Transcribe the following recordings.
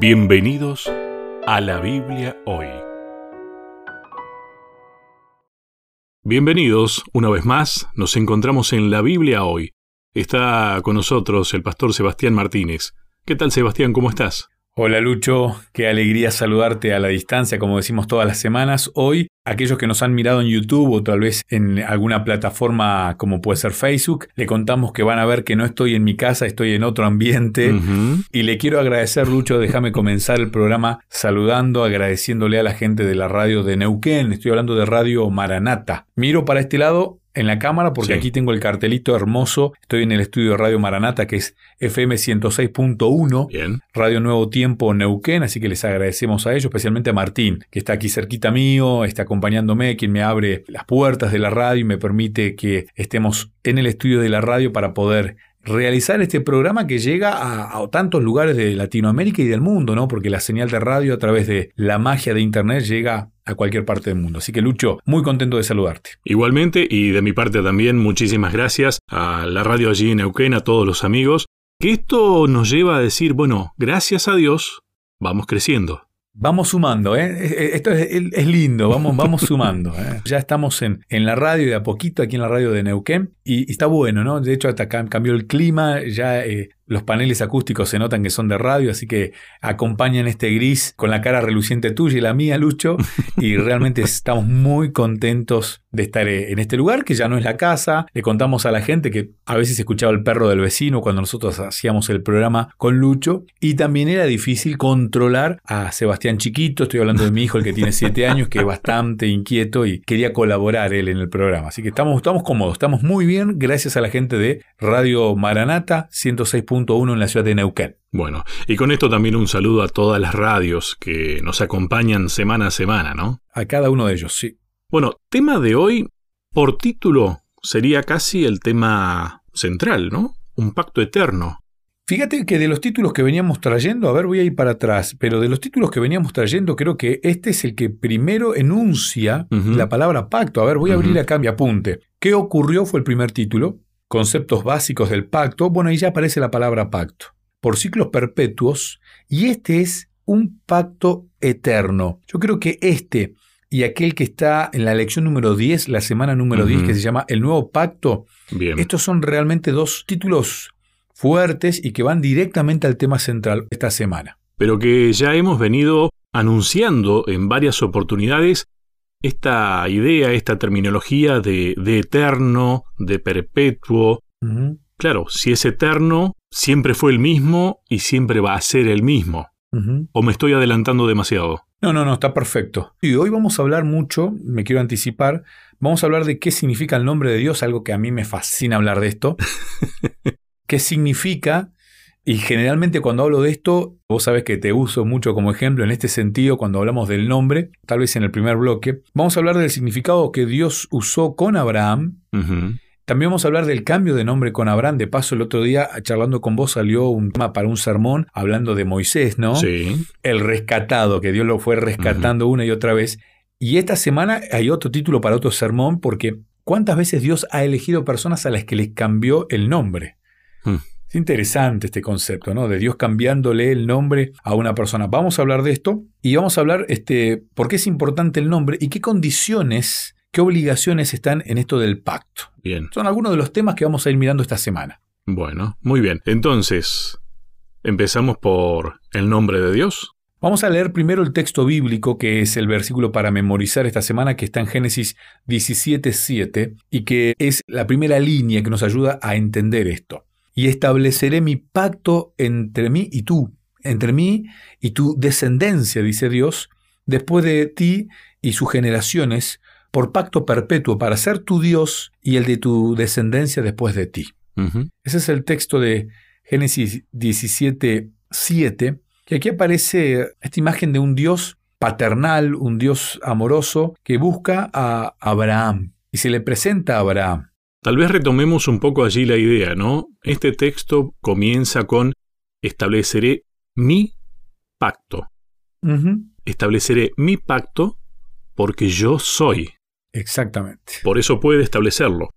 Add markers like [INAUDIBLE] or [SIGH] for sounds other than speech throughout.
Bienvenidos a la Biblia hoy. Bienvenidos una vez más, nos encontramos en la Biblia hoy. Está con nosotros el pastor Sebastián Martínez. ¿Qué tal Sebastián? ¿Cómo estás? Hola Lucho, qué alegría saludarte a la distancia, como decimos todas las semanas. Hoy, aquellos que nos han mirado en YouTube o tal vez en alguna plataforma como puede ser Facebook, le contamos que van a ver que no estoy en mi casa, estoy en otro ambiente. Y le quiero agradecer, Lucho, déjame comenzar el programa saludando, agradeciéndole a la gente de la radio de Neuquén. Estoy hablando de Radio Maranata. Miro para este lado en la cámara porque aquí tengo el cartelito hermoso. Estoy en el estudio de Radio Maranata que es FM 106.1, Radio Nuevo Tiempo Neuquén, así que les agradecemos a ellos, especialmente a Martín, que está aquí cerquita mío, está acompañándome, quien me abre las puertas de la radio y me permite que estemos en el estudio de la radio para poder realizar este programa que llega a, a, tantos lugares de Latinoamérica y del mundo, ¿no? Porque la señal de radio a través de la magia de Internet llega a cualquier parte del mundo. Así que Lucho, muy contento de saludarte. Igualmente, y de mi parte también, muchísimas gracias a la radio allí en Neuquén, a todos los amigos, que esto nos lleva a decir, bueno, gracias a Dios, vamos creciendo. Vamos sumando, ¿eh? Esto es, lindo, vamos, vamos sumando. ¿eh? Ya estamos en, en, la radio de a poquito, aquí en la radio de Neuquén, y, y está bueno, ¿no? De hecho, hasta cambió el clima, ya eh, los paneles acústicos se notan que son de radio, así que acompañan este gris con la cara reluciente tuya y la mía, Lucho, [LAUGHS] y realmente estamos muy contentos de estar eh, en este lugar, que ya no es la casa. Le contamos a la gente que a veces escuchaba el perro del vecino cuando nosotros hacíamos el programa con Lucho, y también era difícil controlar a Sebastián Chiquito, estoy hablando de mi hijo, el que tiene siete años, que es bastante inquieto y quería colaborar él en el programa. Así que estamos, estamos cómodos, estamos muy bien, gracias a la gente de Radio Maranata 106 en la ciudad de Neuquén. Bueno, y con esto también un saludo a todas las radios que nos acompañan semana a semana, ¿no? A cada uno de ellos, sí. Bueno, tema de hoy, por título, sería casi el tema central, ¿no? Un pacto eterno. Fíjate que de los títulos que veníamos trayendo, a ver, voy a ir para atrás, pero de los títulos que veníamos trayendo, creo que este es el que primero enuncia la palabra pacto. A ver, voy a abrir acá mi apunte. ¿Qué ocurrió? Fue el primer título conceptos básicos del pacto, bueno, ahí ya aparece la palabra pacto, por ciclos perpetuos, y este es un pacto eterno. Yo creo que este y aquel que está en la lección número 10, la semana número 10, que se llama El Nuevo Pacto, estos son realmente dos títulos fuertes y que van directamente al tema central esta semana. Pero que ya hemos venido anunciando en varias oportunidades esta idea, esta terminología de, eterno, de perpetuo. Claro, si es eterno, siempre fue el mismo y siempre va a ser el mismo. ¿O me estoy adelantando demasiado? No, no, no, está perfecto. Y hoy vamos a hablar mucho, me quiero anticipar, vamos a hablar de qué significa el nombre de Dios, algo que a mí me fascina hablar de esto. [LAUGHS] ¿Qué significa y generalmente cuando hablo de esto, vos sabés que te uso mucho como ejemplo en este sentido cuando hablamos del nombre, tal vez en el primer bloque. Vamos a hablar del significado que Dios usó con Abraham. También vamos a hablar del cambio de nombre con Abraham. De paso, el otro día, charlando con vos, salió un tema para un sermón hablando de Moisés, ¿no? Sí. El rescatado, que Dios lo fue rescatando una y otra vez. Y esta semana hay otro título para otro sermón, porque ¿cuántas veces Dios ha elegido personas a las que les cambió el nombre? Hmm interesante este concepto, ¿no? De Dios cambiándole el nombre a una persona. Vamos a hablar de esto y vamos a hablar este, por qué es importante el nombre y qué condiciones, qué obligaciones están en esto del pacto. Bien. Son algunos de los temas que vamos a ir mirando esta semana. Bueno, muy bien. Entonces, empezamos por el nombre de Dios. Vamos a leer primero el texto bíblico, que es el versículo para memorizar esta semana, que está en Génesis 17.7, y que es la primera línea que nos ayuda a entender esto y estableceré mi pacto entre mí y tú, entre mí y tu descendencia, dice Dios, después de ti y sus generaciones, por pacto perpetuo, para ser tu Dios y el de tu descendencia después de ti. Ese es el texto de Génesis 17, 7, que aquí aparece esta imagen de un Dios paternal, un Dios amoroso, que busca a Abraham y se le presenta a Abraham. Tal vez retomemos un poco allí la idea, ¿no? Este texto comienza con estableceré mi pacto. Estableceré mi pacto porque yo soy. Exactamente. Por eso puede establecerlo.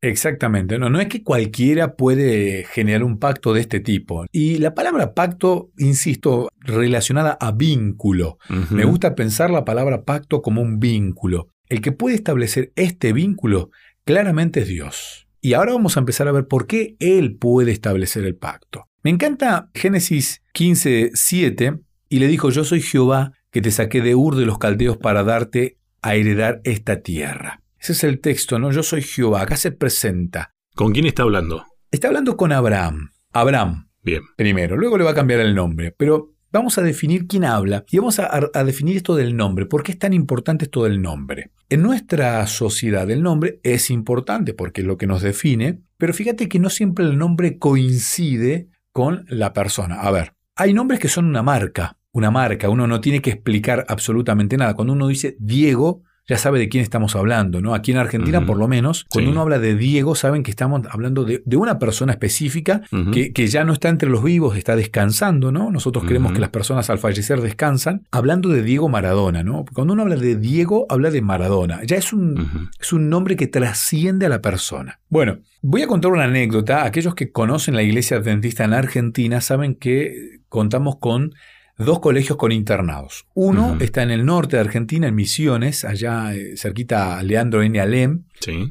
Exactamente, no, no es que cualquiera puede generar un pacto de este tipo. Y la palabra pacto, insisto, relacionada a vínculo. Me gusta pensar la palabra pacto como un vínculo. El que puede establecer este vínculo claramente es Dios. Y ahora vamos a empezar a ver por qué Él puede establecer el pacto. Me encanta Génesis 15, 7, y le dijo, yo soy Jehová que te saqué de Ur de los caldeos para darte a heredar esta tierra. Ese es el texto, ¿no? Yo soy Jehová. Acá se presenta. ¿Con quién está hablando? Está hablando con Abraham. Abraham. Bien. Primero. Luego le va a cambiar el nombre. Pero vamos a definir quién habla y vamos a, definir esto del nombre. ¿Por qué es tan importante esto del nombre? En nuestra sociedad el nombre es importante porque es lo que nos define, pero fíjate que no siempre el nombre coincide con la persona. A ver, hay nombres que son una marca, una marca, uno no tiene que explicar absolutamente nada. Cuando uno dice Diego, ya sabe de quién estamos hablando, ¿no? Aquí en Argentina, por lo menos, cuando uno habla de Diego, saben que estamos hablando de, una persona específica que, ya no está entre los vivos, está descansando, ¿no? Nosotros creemos que las personas al fallecer descansan. Hablando de Diego Maradona, ¿no? Cuando uno habla de Diego, habla de Maradona. Ya es un, es un nombre que trasciende a la persona. Bueno, voy a contar una anécdota. Aquellos que conocen la iglesia adventista en Argentina saben que contamos con dos colegios con internados. Uno está en el norte de Argentina, en Misiones, allá eh, cerquita a Leandro N. Alem,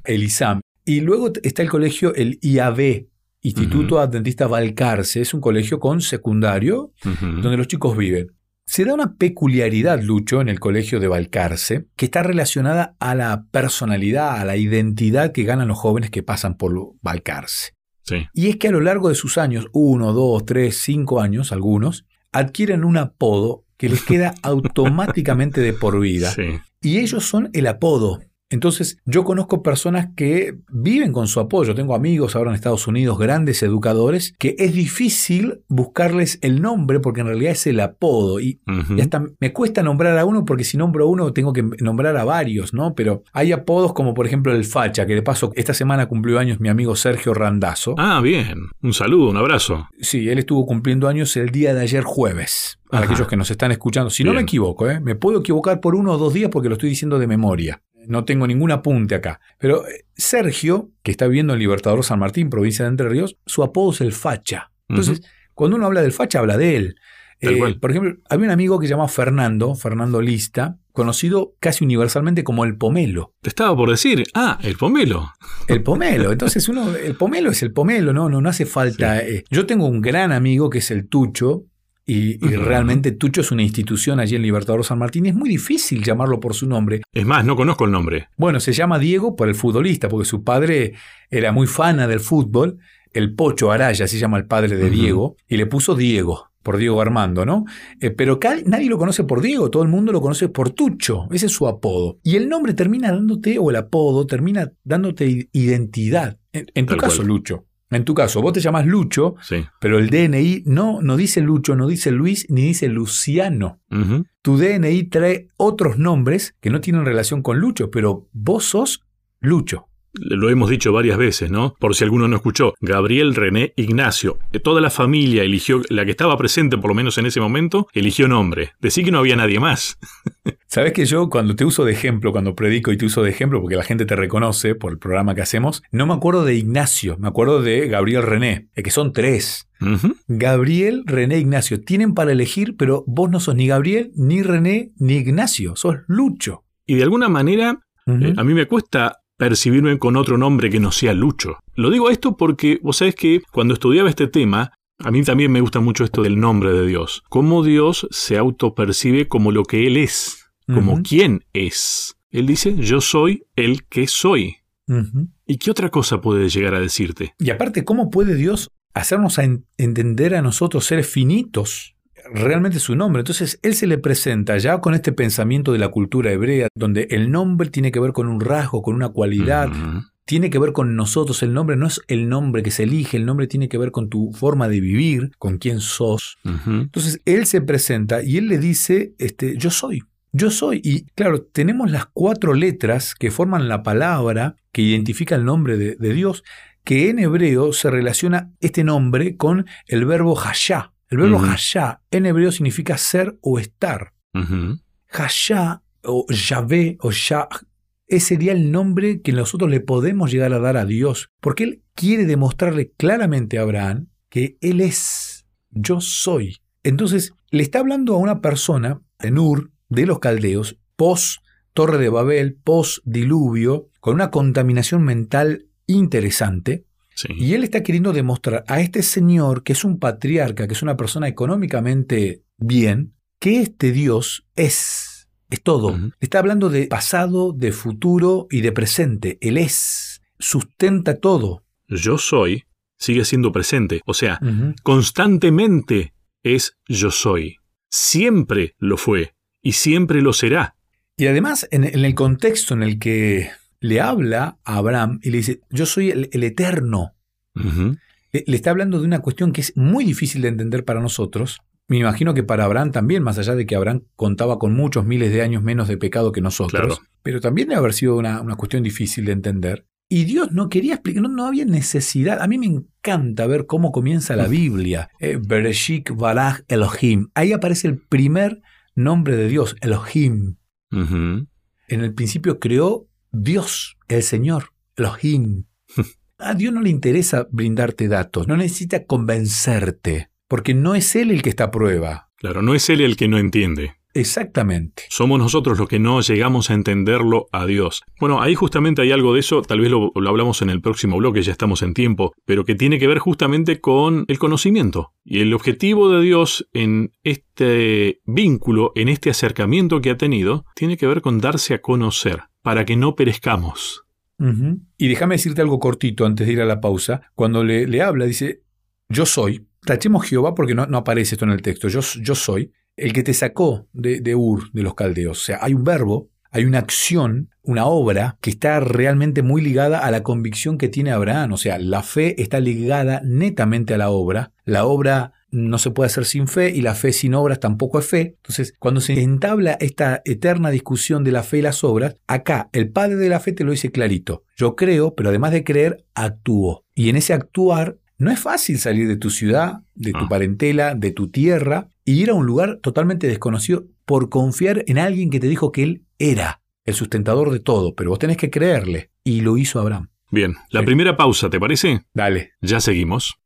el ISAM. Y luego está el colegio, el IAB, Instituto Adventista Valcarce. Es un colegio con secundario donde los chicos viven. Se da una peculiaridad, Lucho, en el colegio de Valcarce, que está relacionada a la personalidad, a la identidad que ganan los jóvenes que pasan por Valcarce. Y es que a lo largo de sus años, uno, dos, tres, cinco años, algunos, adquieren un apodo que les queda [LAUGHS] automáticamente de por vida. Y ellos son el apodo. Entonces, yo conozco personas que viven con su apoyo. Tengo amigos ahora en Estados Unidos, grandes educadores, que es difícil buscarles el nombre porque en realidad es el apodo. Y, hasta me cuesta nombrar a uno porque si nombro a uno tengo que nombrar a varios, ¿no? Pero hay apodos como por ejemplo el Facha, que de paso esta semana cumplió años mi amigo Sergio Randazo. Ah, bien. Un saludo, un abrazo. Sí, él estuvo cumpliendo años el día de ayer jueves. Para aquellos que nos están escuchando. Si no me equivoco, ¿eh? me puedo equivocar por uno o dos días porque lo estoy diciendo de memoria. No tengo ningún apunte acá. Pero eh, Sergio, que está viviendo en Libertador San Martín, provincia de Entre Ríos, su apodo es el Facha. Entonces, cuando uno habla del Facha, habla de él. Eh, por ejemplo, había un amigo que se llamaba Fernando, Fernando Lista, conocido casi universalmente como el pomelo. Te estaba por decir, ah, el pomelo. El pomelo. Entonces uno, el pomelo es el pomelo, no, no, no hace falta. Eh, yo tengo un gran amigo que es el Tucho, y, realmente Tucho es una institución allí en Libertador San Martín. Es muy difícil llamarlo por su nombre. Es más, no conozco el nombre. Bueno, se llama Diego por el futbolista, porque su padre era muy fana del fútbol. El Pocho Araya, se llama el padre de Diego, y le puso Diego por Diego Armando, ¿no? Eh, pero nadie lo conoce por Diego, todo el mundo lo conoce por Tucho, ese es su apodo. Y el nombre termina dándote, o el apodo termina dándote identidad. En, tu caso, Lucho. En tu caso, vos te llamas Lucho, pero el DNI no, no dice Lucho, no dice Luis, ni dice Luciano. Tu DNI trae otros nombres que no tienen relación con Lucho, pero vos sos Lucho lo hemos dicho varias veces, ¿no? Por si alguno no escuchó, Gabriel René Ignacio. Eh, toda la familia eligió, la que estaba presente por lo menos en ese momento, eligió nombre. Decí que no había nadie más. [LAUGHS] Sabes que yo cuando te uso de ejemplo, cuando predico y te uso de ejemplo, porque la gente te reconoce por el programa que hacemos, no me acuerdo de Ignacio, me acuerdo de Gabriel René, que son tres. Gabriel, René, Ignacio. Tienen para elegir, pero vos no sos ni Gabriel, ni René, ni Ignacio, sos Lucho. Y de alguna manera, eh, a mí me cuesta percibirme con otro nombre que no sea Lucho. Lo digo esto porque vos sabés que cuando estudiaba este tema, a mí también me gusta mucho esto del nombre de Dios. Cómo Dios se autopercibe como lo que Él es, como quién es. Él dice, yo soy el que soy. ¿Y qué otra cosa puede llegar a decirte? Y aparte, ¿cómo puede Dios hacernos entender a nosotros seres finitos? realmente su nombre. Entonces él se le presenta ya con este pensamiento de la cultura hebrea, donde el nombre tiene que ver con un rasgo, con una cualidad, tiene que ver con nosotros. El nombre no es el nombre que se elige, el nombre tiene que ver con tu forma de vivir, con quién sos. Entonces él se presenta y él le dice, este, yo soy. Yo soy. Y claro, tenemos las cuatro letras que forman la palabra que identifica el nombre de, Dios, que en hebreo se relaciona este nombre con el verbo hashá, el verbo uh en hebreo significa ser o estar. Uh o Yahvé o Yah ese sería el nombre que nosotros le podemos llegar a dar a Dios, porque Él quiere demostrarle claramente a Abraham que Él es, yo soy. Entonces, le está hablando a una persona en Ur de los caldeos, post Torre de Babel, post diluvio, con una contaminación mental interesante. Y él está queriendo demostrar a este señor, que es un patriarca, que es una persona económicamente bien, que este Dios es, es todo. Está hablando de pasado, de futuro y de presente. Él es, sustenta todo. Yo soy, sigue siendo presente. O sea, constantemente es yo soy. Siempre lo fue y siempre lo será. Y además, en, el contexto en el que le habla a Abraham y le dice, yo soy el, eterno, le, le, está hablando de una cuestión que es muy difícil de entender para nosotros. Me imagino que para Abraham también, más allá de que Abraham contaba con muchos miles de años menos de pecado que nosotros, pero también debe haber sido una, una cuestión difícil de entender. Y Dios no quería explicar, no, había necesidad. A mí me encanta ver cómo comienza la Biblia. Eh, Bereshik Baraj Elohim. Ahí aparece el primer nombre de Dios, Elohim. En el principio creó Dios, el Señor, Elohim. [LAUGHS] A Dios no le interesa brindarte datos, no necesita convencerte, porque no es Él el que está a prueba. Claro, no es Él el que no entiende. Exactamente. Somos nosotros los que no llegamos a entenderlo a Dios. Bueno, ahí justamente hay algo de eso, tal vez lo, hablamos en el próximo bloque, ya estamos en tiempo, pero que tiene que ver justamente con el conocimiento. Y el objetivo de Dios en este vínculo, en este acercamiento que ha tenido, tiene que ver con darse a conocer, para que no perezcamos. Y déjame decirte algo cortito antes de ir a la pausa. Cuando le, le habla, dice, yo soy, tachemos Jehová porque no, no, aparece esto en el texto, yo, yo soy, el que te sacó de, Ur, de los caldeos. O sea, hay un verbo, hay una acción, una obra que está realmente muy ligada a la convicción que tiene Abraham. O sea, la fe está ligada netamente a la obra. La obra no se puede hacer sin fe y la fe sin obras tampoco es fe. Entonces, cuando se entabla esta eterna discusión de la fe y las obras, acá el padre de la fe te lo dice clarito. Yo creo, pero además de creer, actúo. Y en ese actuar no es fácil salir de tu ciudad, de tu ah. parentela, de tu tierra y ir a un lugar totalmente desconocido por confiar en alguien que te dijo que él era el sustentador de todo, pero vos tenés que creerle. Y lo hizo Abraham. Bien, la primera pausa, ¿te parece? Dale. Ya seguimos.